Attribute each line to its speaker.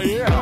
Speaker 1: Oh, yeah.